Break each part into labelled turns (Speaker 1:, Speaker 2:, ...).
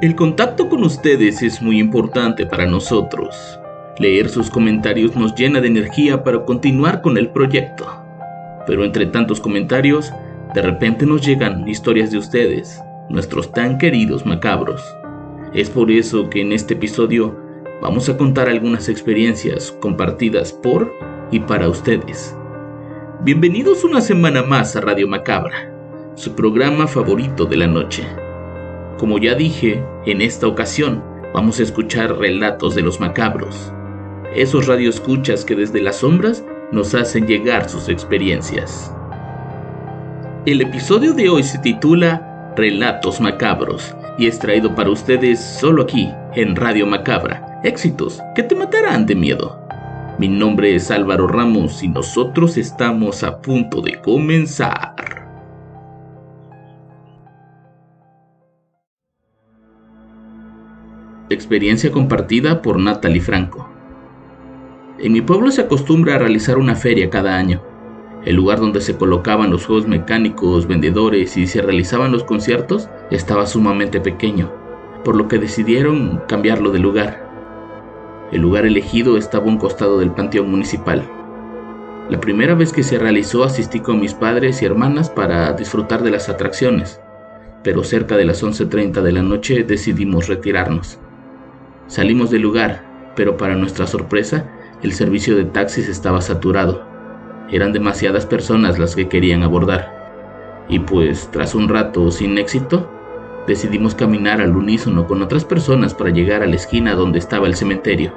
Speaker 1: El contacto con ustedes es muy importante para nosotros. Leer sus comentarios nos llena de energía para continuar con el proyecto. Pero entre tantos comentarios, de repente nos llegan historias de ustedes, nuestros tan queridos macabros. Es por eso que en este episodio vamos a contar algunas experiencias compartidas por y para ustedes. Bienvenidos una semana más a Radio Macabra, su programa favorito de la noche. Como ya dije, en esta ocasión vamos a escuchar relatos de los macabros, esos radioescuchas que desde las sombras nos hacen llegar sus experiencias. El episodio de hoy se titula Relatos Macabros y es traído para ustedes solo aquí, en Radio Macabra. Éxitos que te matarán de miedo. Mi nombre es Álvaro Ramos y nosotros estamos a punto de comenzar. Experiencia compartida por Natalie Franco. En mi pueblo se acostumbra a realizar una feria cada año, el lugar donde se colocaban los juegos mecánicos, vendedores y se realizaban los conciertos estaba sumamente pequeño, por lo que decidieron cambiarlo de lugar. El lugar elegido estaba a un costado del panteón municipal. La primera vez que se realizó asistí con mis padres y hermanas para disfrutar de las atracciones, pero cerca de las 11.30 de la noche decidimos retirarnos. Salimos del lugar, pero para nuestra sorpresa, el servicio de taxis estaba saturado. Eran demasiadas personas las que querían abordar. Y pues, tras un rato sin éxito, decidimos caminar al unísono con otras personas para llegar a la esquina donde estaba el cementerio.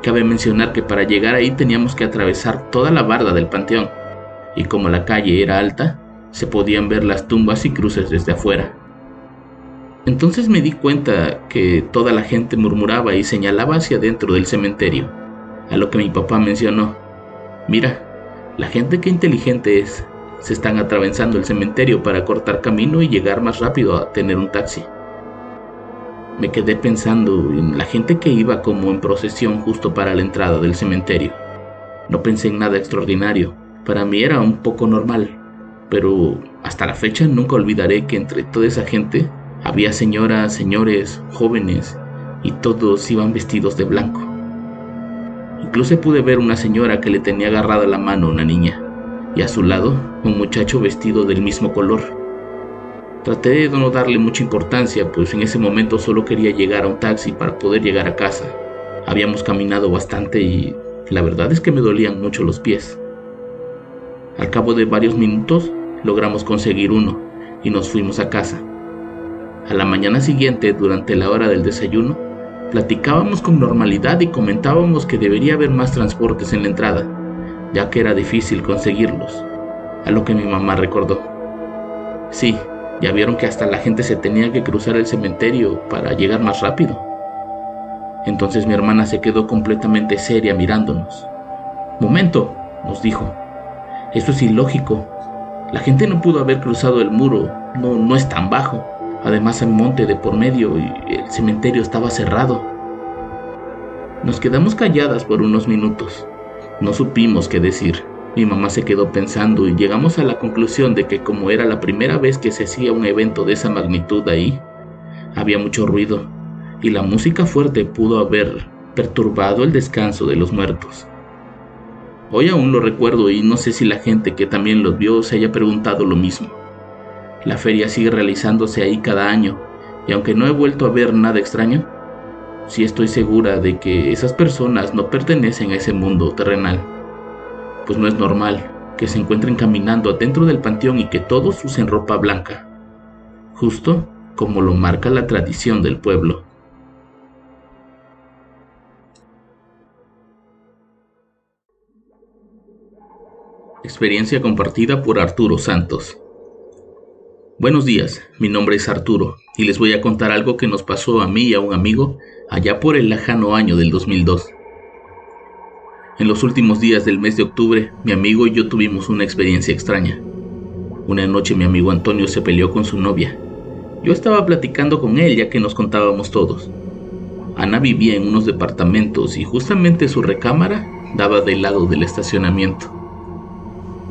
Speaker 1: Cabe mencionar que para llegar ahí teníamos que atravesar toda la barda del panteón, y como la calle era alta, se podían ver las tumbas y cruces desde afuera. Entonces me di cuenta que toda la gente murmuraba y señalaba hacia dentro del cementerio, a lo que mi papá mencionó. Mira, la gente que inteligente es. Se están atravesando el cementerio para cortar camino y llegar más rápido a tener un taxi. Me quedé pensando en la gente que iba como en procesión justo para la entrada del cementerio. No pensé en nada extraordinario. Para mí era un poco normal. Pero hasta la fecha nunca olvidaré que entre toda esa gente había señoras, señores, jóvenes, y todos iban vestidos de blanco. Incluso pude ver una señora que le tenía agarrada la mano a una niña, y a su lado un muchacho vestido del mismo color. Traté de no darle mucha importancia, pues en ese momento solo quería llegar a un taxi para poder llegar a casa. Habíamos caminado bastante y la verdad es que me dolían mucho los pies. Al cabo de varios minutos logramos conseguir uno y nos fuimos a casa. A la mañana siguiente, durante la hora del desayuno, platicábamos con normalidad y comentábamos que debería haber más transportes en la entrada, ya que era difícil conseguirlos, a lo que mi mamá recordó. Sí, ya vieron que hasta la gente se tenía que cruzar el cementerio para llegar más rápido. Entonces mi hermana se quedó completamente seria mirándonos. Momento, nos dijo. Eso es ilógico. La gente no pudo haber cruzado el muro, no, no es tan bajo. Además hay monte de por medio y el cementerio estaba cerrado. Nos quedamos calladas por unos minutos. No supimos qué decir. Mi mamá se quedó pensando y llegamos a la conclusión de que como era la primera vez que se hacía un evento de esa magnitud ahí, había mucho ruido y la música fuerte pudo haber perturbado el descanso de los muertos. Hoy aún lo recuerdo y no sé si la gente que también los vio se haya preguntado lo mismo. La feria sigue realizándose ahí cada año, y aunque no he vuelto a ver nada extraño, sí estoy segura de que esas personas no pertenecen a ese mundo terrenal, pues no es normal que se encuentren caminando dentro del panteón y que todos usen ropa blanca, justo como lo marca la tradición del pueblo. Experiencia compartida por Arturo Santos. Buenos días, mi nombre es Arturo y les voy a contar algo que nos pasó a mí y a un amigo allá por el lejano año del 2002. En los últimos días del mes de octubre, mi amigo y yo tuvimos una experiencia extraña. Una noche mi amigo Antonio se peleó con su novia. Yo estaba platicando con él ya que nos contábamos todos. Ana vivía en unos departamentos y justamente su recámara daba del lado del estacionamiento.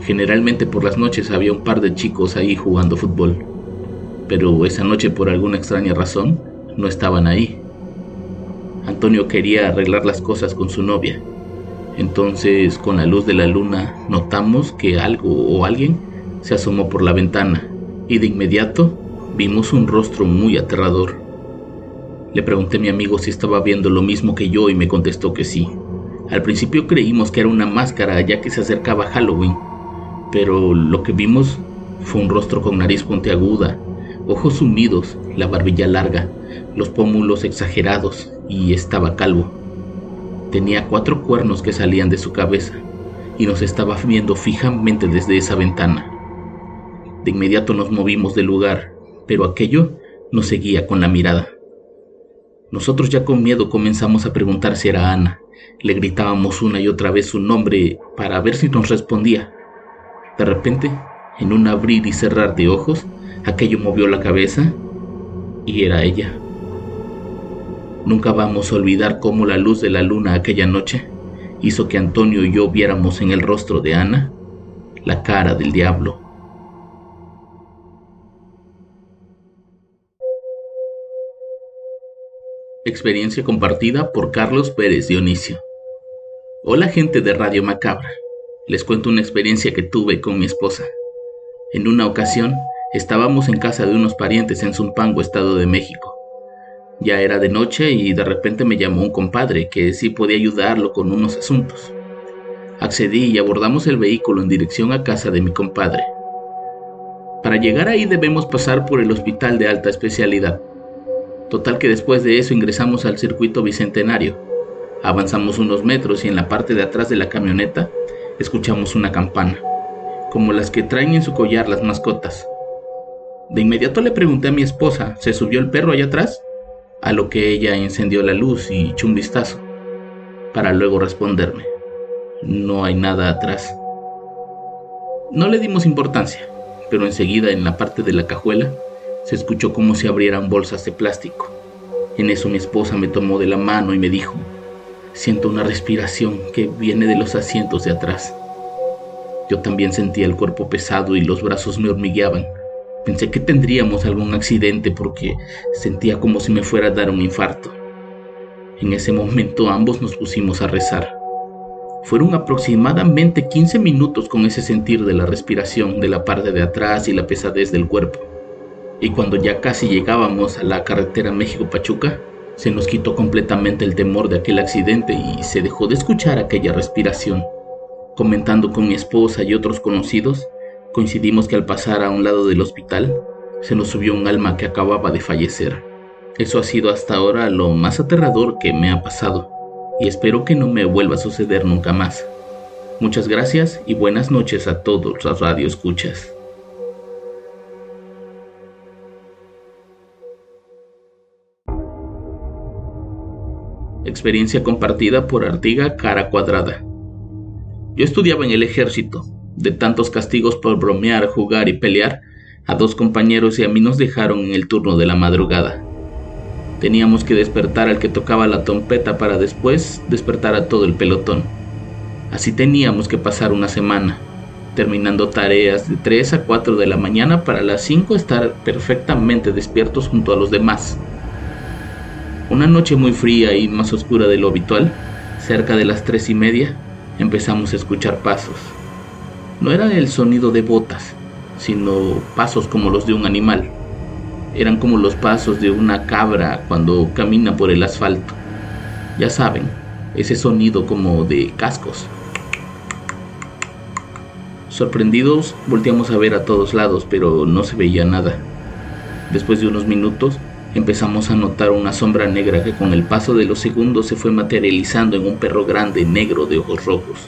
Speaker 1: Generalmente por las noches había un par de chicos ahí jugando fútbol, pero esa noche por alguna extraña razón no estaban ahí. Antonio quería arreglar las cosas con su novia. Entonces, con la luz de la luna, notamos que algo o alguien se asomó por la ventana y de inmediato vimos un rostro muy aterrador. Le pregunté a mi amigo si estaba viendo lo mismo que yo y me contestó que sí. Al principio creímos que era una máscara ya que se acercaba Halloween, pero lo que vimos fue un rostro con nariz puntiaguda, ojos sumidos, la barbilla larga, los pómulos exagerados y estaba calvo. Tenía cuatro cuernos que salían de su cabeza y nos estaba viendo fijamente desde esa ventana. De inmediato nos movimos del lugar, pero aquello nos seguía con la mirada. Nosotros ya con miedo comenzamos a preguntar si era Ana. Le gritábamos una y otra vez su nombre para ver si nos respondía. De repente, en un abrir y cerrar de ojos, aquello movió la cabeza y era ella. Nunca vamos a olvidar cómo la luz de la luna aquella noche hizo que Antonio y yo viéramos en el rostro de Ana la cara del diablo. Experiencia compartida por Carlos Pérez Dionisio. Hola gente de Radio Macabra les cuento una experiencia que tuve con mi esposa. En una ocasión, estábamos en casa de unos parientes en Zumpango, Estado de México. Ya era de noche y de repente me llamó un compadre que sí podía ayudarlo con unos asuntos. Accedí y abordamos el vehículo en dirección a casa de mi compadre. Para llegar ahí debemos pasar por el hospital de alta especialidad. Total que después de eso ingresamos al circuito bicentenario. Avanzamos unos metros y en la parte de atrás de la camioneta escuchamos una campana, como las que traen en su collar las mascotas. De inmediato le pregunté a mi esposa, ¿se subió el perro allá atrás? A lo que ella encendió la luz y echó un vistazo, para luego responderme, no hay nada atrás. No le dimos importancia, pero enseguida en la parte de la cajuela se escuchó como si abrieran bolsas de plástico. En eso mi esposa me tomó de la mano y me dijo, Siento una respiración que viene de los asientos de atrás. Yo también sentía el cuerpo pesado y los brazos me hormigueaban. Pensé que tendríamos algún accidente porque sentía como si me fuera a dar un infarto. En ese momento ambos nos pusimos a rezar. Fueron aproximadamente 15 minutos con ese sentir de la respiración de la parte de atrás y la pesadez del cuerpo. Y cuando ya casi llegábamos a la carretera México-Pachuca, se nos quitó completamente el temor de aquel accidente y se dejó de escuchar aquella respiración. Comentando con mi esposa y otros conocidos, coincidimos que al pasar a un lado del hospital, se nos subió un alma que acababa de fallecer. Eso ha sido hasta ahora lo más aterrador que me ha pasado, y espero que no me vuelva a suceder nunca más. Muchas gracias y buenas noches a todos los radioescuchas. Experiencia compartida por Artiga Cara Cuadrada. Yo estudiaba en el ejército. De tantos castigos por bromear, jugar y pelear, a dos compañeros y a mí nos dejaron en el turno de la madrugada. Teníamos que despertar al que tocaba la trompeta para después despertar a todo el pelotón. Así teníamos que pasar una semana, terminando tareas de 3 a 4 de la mañana para las 5 estar perfectamente despiertos junto a los demás. Una noche muy fría y más oscura de lo habitual, cerca de las tres y media, empezamos a escuchar pasos. No era el sonido de botas, sino pasos como los de un animal. Eran como los pasos de una cabra cuando camina por el asfalto. Ya saben, ese sonido como de cascos. Sorprendidos, volteamos a ver a todos lados, pero no se veía nada. Después de unos minutos, empezamos a notar una sombra negra que con el paso de los segundos se fue materializando en un perro grande negro de ojos rojos.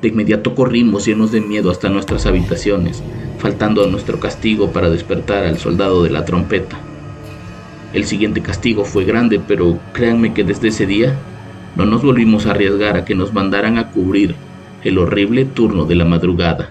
Speaker 1: De inmediato corrimos llenos de miedo hasta nuestras habitaciones, faltando a nuestro castigo para despertar al soldado de la trompeta. El siguiente castigo fue grande, pero créanme que desde ese día no nos volvimos a arriesgar a que nos mandaran a cubrir el horrible turno de la madrugada.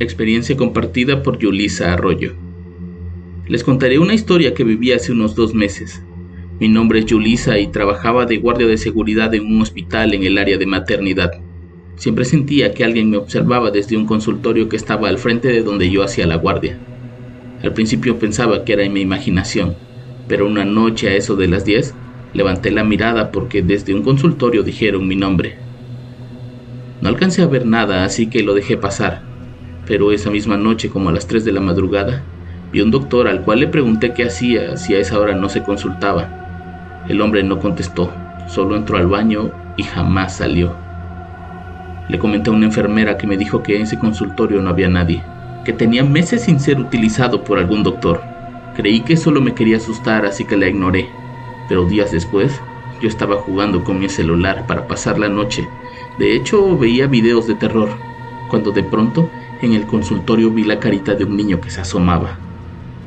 Speaker 1: Experiencia compartida por Yulisa Arroyo. Les contaré una historia que viví hace unos dos meses. Mi nombre es Yulisa y trabajaba de guardia de seguridad en un hospital en el área de maternidad. Siempre sentía que alguien me observaba desde un consultorio que estaba al frente de donde yo hacía la guardia. Al principio pensaba que era en mi imaginación, pero una noche a eso de las 10 levanté la mirada porque desde un consultorio dijeron mi nombre. No alcancé a ver nada, así que lo dejé pasar pero esa misma noche, como a las 3 de la madrugada, vi un doctor al cual le pregunté qué hacía si a esa hora no se consultaba. El hombre no contestó, solo entró al baño y jamás salió. Le comenté a una enfermera que me dijo que en ese consultorio no había nadie, que tenía meses sin ser utilizado por algún doctor. Creí que solo me quería asustar, así que la ignoré, pero días después yo estaba jugando con mi celular para pasar la noche. De hecho, veía videos de terror, cuando de pronto en el consultorio vi la carita de un niño que se asomaba.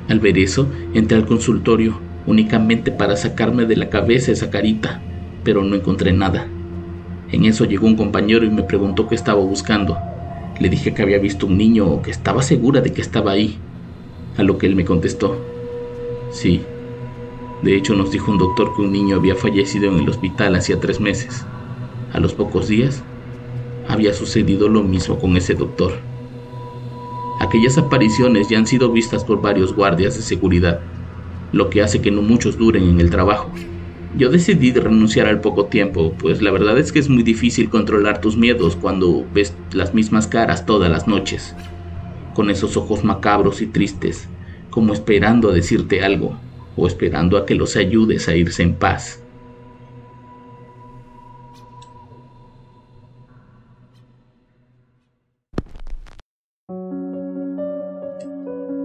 Speaker 1: Al ver eso, entré al consultorio únicamente para sacarme de la cabeza esa carita, pero no encontré nada. En eso llegó un compañero y me preguntó qué estaba buscando. Le dije que había visto un niño o que estaba segura de que estaba ahí, a lo que él me contestó, sí. De hecho nos dijo un doctor que un niño había fallecido en el hospital hacía tres meses. A los pocos días, había sucedido lo mismo con ese doctor. Aquellas apariciones ya han sido vistas por varios guardias de seguridad, lo que hace que no muchos duren en el trabajo. Yo decidí renunciar al poco tiempo, pues la verdad es que es muy difícil controlar tus miedos cuando ves las mismas caras todas las noches, con esos ojos macabros y tristes, como esperando a decirte algo, o esperando a que los ayudes a irse en paz.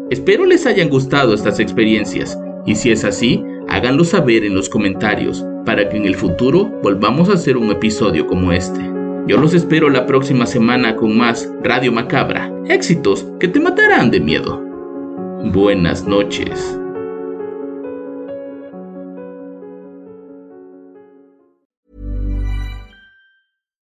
Speaker 1: Espero les hayan gustado estas experiencias y si es así, háganlo saber en los comentarios para que en el futuro volvamos a hacer un episodio como este. Yo los espero la próxima semana con más Radio Macabra, éxitos que te matarán de miedo. Buenas noches.